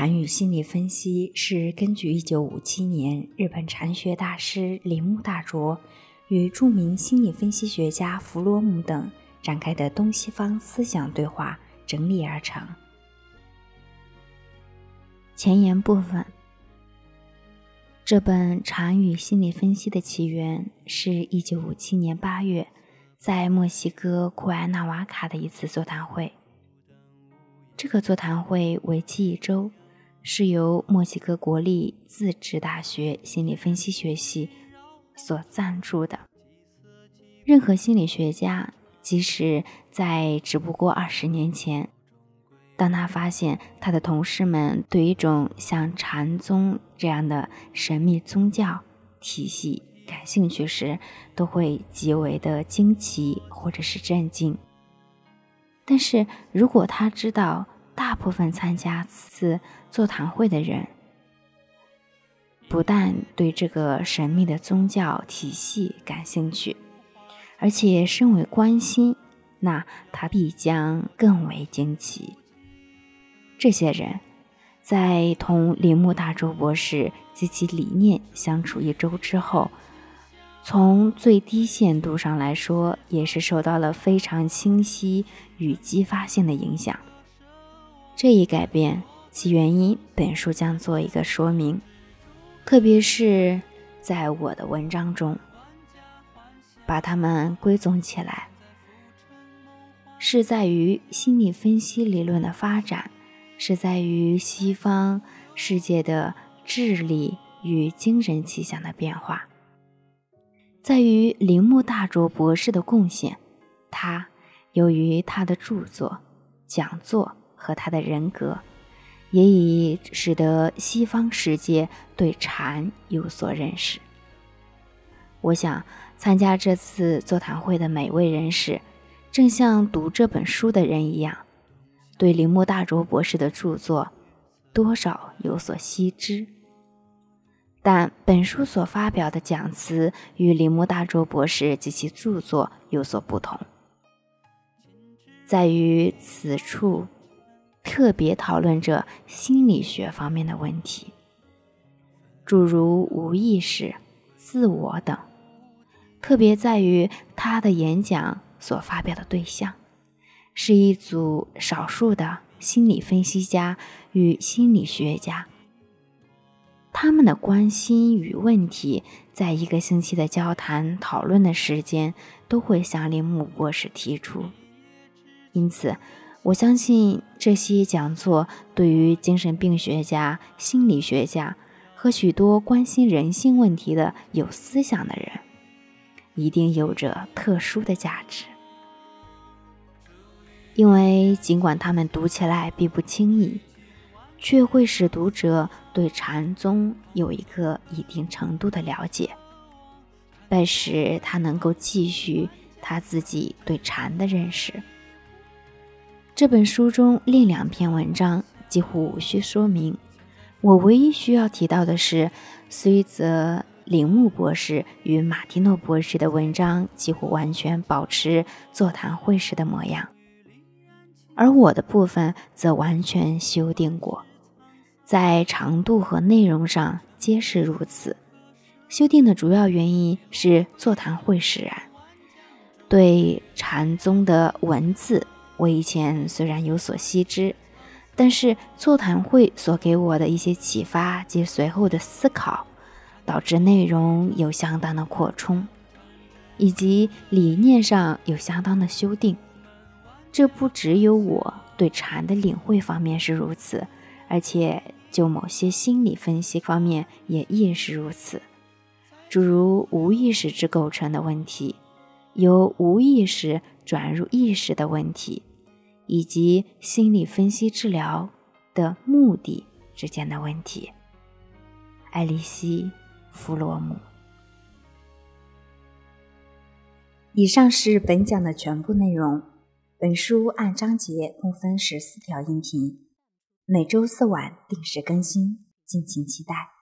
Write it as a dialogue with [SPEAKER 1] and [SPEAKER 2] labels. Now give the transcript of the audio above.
[SPEAKER 1] 禅语心理分析是根据1957年日本禅学大师铃木大拙与著名心理分析学家弗洛姆等展开的东西方思想对话整理而成。前言部分：这本禅语心理分析的起源是一九五七年八月，在墨西哥库埃纳瓦卡的一次座谈会。这个座谈会为期一周。是由墨西哥国立自治大学心理分析学系所赞助的。任何心理学家，即使在只不过二十年前，当他发现他的同事们对一种像禅宗这样的神秘宗教体系感兴趣时，都会极为的惊奇或者是震惊。但是如果他知道，大部分参加此次座谈会的人，不但对这个神秘的宗教体系感兴趣，而且深为关心，那他必将更为惊奇。这些人在同铃木大周博士及其理念相处一周之后，从最低限度上来说，也是受到了非常清晰与激发性的影响。这一改变其原因，本书将做一个说明，特别是在我的文章中，把它们归总起来，是在于心理分析理论的发展，是在于西方世界的智力与精神气象的变化，在于铃木大拙博士的贡献，他由于他的著作、讲座。和他的人格，也已使得西方世界对禅有所认识。我想，参加这次座谈会的每位人士，正像读这本书的人一样，对铃木大拙博士的著作多少有所悉知。但本书所发表的讲词与铃木大拙博士及其著作有所不同，在于此处。特别讨论着心理学方面的问题，诸如无意识、自我等。特别在于他的演讲所发表的对象，是一组少数的心理分析家与心理学家。他们的关心与问题，在一个星期的交谈讨论的时间，都会向铃木博士提出。因此。我相信这些讲座对于精神病学家、心理学家和许多关心人性问题的有思想的人，一定有着特殊的价值。因为尽管他们读起来并不轻易，却会使读者对禅宗有一个一定程度的了解，拜使他能够继续他自己对禅的认识。这本书中另两篇文章几乎无需说明，我唯一需要提到的是，虽则铃木博士与马蒂诺博士的文章几乎完全保持座谈会时的模样，而我的部分则完全修订过，在长度和内容上皆是如此。修订的主要原因是座谈会使然，对禅宗的文字。我以前虽然有所悉知，但是座谈会所给我的一些启发及随后的思考，导致内容有相当的扩充，以及理念上有相当的修订。这不只有我对禅的领会方面是如此，而且就某些心理分析方面也亦是如此，诸如无意识之构成的问题，由无意识转入意识的问题。以及心理分析治疗的目的之间的问题。艾丽西·弗洛姆。以上是本讲的全部内容。本书按章节共分十四条音频，每周四晚定时更新，敬请期待。